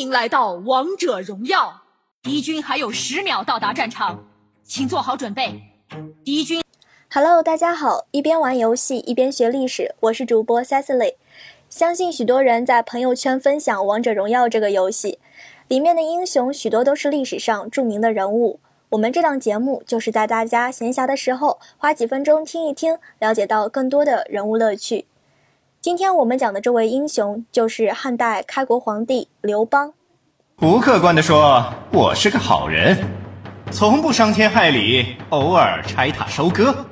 欢迎来到王者荣耀。敌军还有十秒到达战场，请做好准备。敌军，Hello，大家好，一边玩游戏一边学历史，我是主播 Cecily。相信许多人在朋友圈分享《王者荣耀》这个游戏，里面的英雄许多都是历史上著名的人物。我们这档节目就是在大家闲暇的时候花几分钟听一听，了解到更多的人物乐趣。今天我们讲的这位英雄就是汉代开国皇帝刘邦。不客观地说，我是个好人，从不伤天害理，偶尔拆塔收割。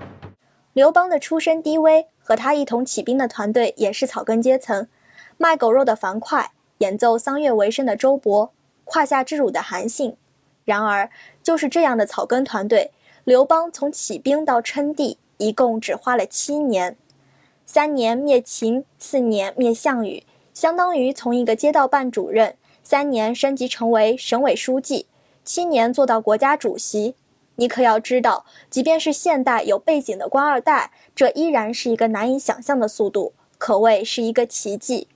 刘邦的出身低微，和他一同起兵的团队也是草根阶层，卖狗肉的樊哙，演奏桑乐为生的周勃，胯下之辱的韩信。然而，就是这样的草根团队，刘邦从起兵到称帝，一共只花了七年。三年灭秦，四年灭项羽，相当于从一个街道办主任。三年升级成为省委书记，七年做到国家主席。你可要知道，即便是现代有背景的官二代，这依然是一个难以想象的速度，可谓是一个奇迹。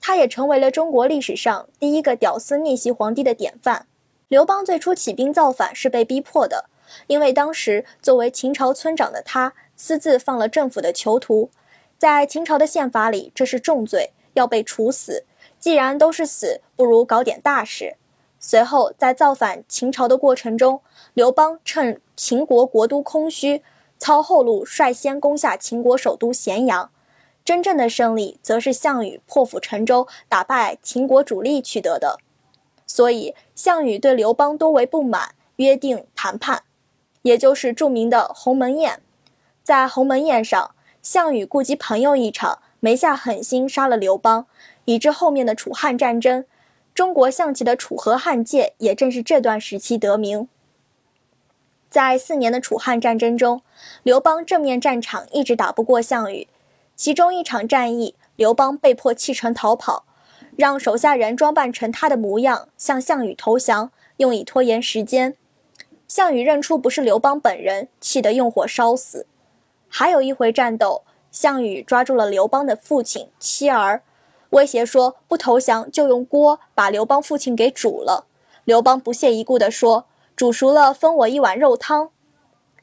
他也成为了中国历史上第一个屌丝逆袭皇帝的典范。刘邦最初起兵造反是被逼迫的，因为当时作为秦朝村长的他私自放了政府的囚徒，在秦朝的宪法里这是重罪，要被处死。既然都是死，不如搞点大事。随后，在造反秦朝的过程中，刘邦趁秦国国都空虚，操后路率先攻下秦国首都咸阳。真正的胜利，则是项羽破釜沉舟，打败秦国主力取得的。所以，项羽对刘邦多为不满，约定谈判，也就是著名的鸿门宴。在鸿门宴上，项羽顾及朋友一场，没下狠心杀了刘邦。以致后面的楚汉战争，中国象棋的楚河汉界也正是这段时期得名。在四年的楚汉战争中，刘邦正面战场一直打不过项羽，其中一场战役，刘邦被迫弃城逃跑，让手下人装扮成他的模样向项羽投降，用以拖延时间。项羽认出不是刘邦本人，气得用火烧死。还有一回战斗，项羽抓住了刘邦的父亲、妻儿。威胁说不投降就用锅把刘邦父亲给煮了。刘邦不屑一顾地说：“煮熟了分我一碗肉汤。”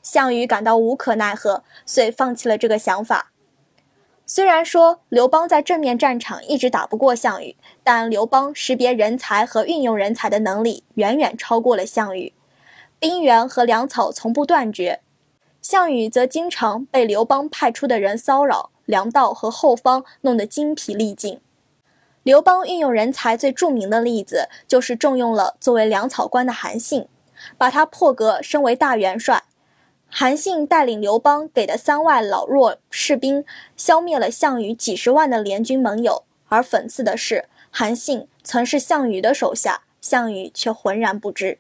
项羽感到无可奈何，遂放弃了这个想法。虽然说刘邦在正面战场一直打不过项羽，但刘邦识别人才和运用人才的能力远远超过了项羽，兵源和粮草从不断绝。项羽则经常被刘邦派出的人骚扰，粮道和后方弄得精疲力尽。刘邦运用人才最著名的例子，就是重用了作为粮草官的韩信，把他破格升为大元帅。韩信带领刘邦给的三万老弱士兵，消灭了项羽几十万的联军盟友。而讽刺的是，韩信曾是项羽的手下，项羽却浑然不知。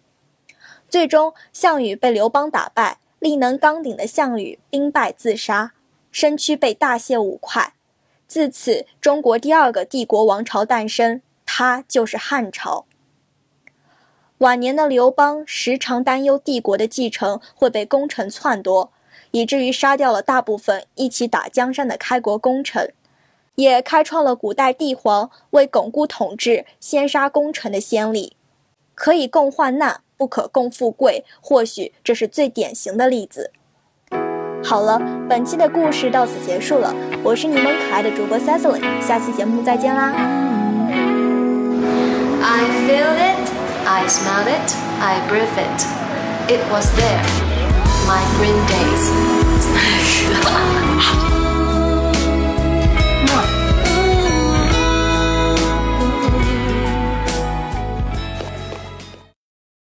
最终，项羽被刘邦打败，力能刚鼎的项羽兵败自杀，身躯被大卸五块。自此，中国第二个帝国王朝诞生，它就是汉朝。晚年的刘邦时常担忧帝国的继承会被功臣篡夺，以至于杀掉了大部分一起打江山的开国功臣，也开创了古代帝皇为巩固统治先杀功臣的先例。可以共患难，不可共富贵，或许这是最典型的例子。好了，本期的故事到此结束了。我是你们可爱的主播 Cecily，下期节目再见啦。I feel it, I smell it, I breathe it. It was there, my green days.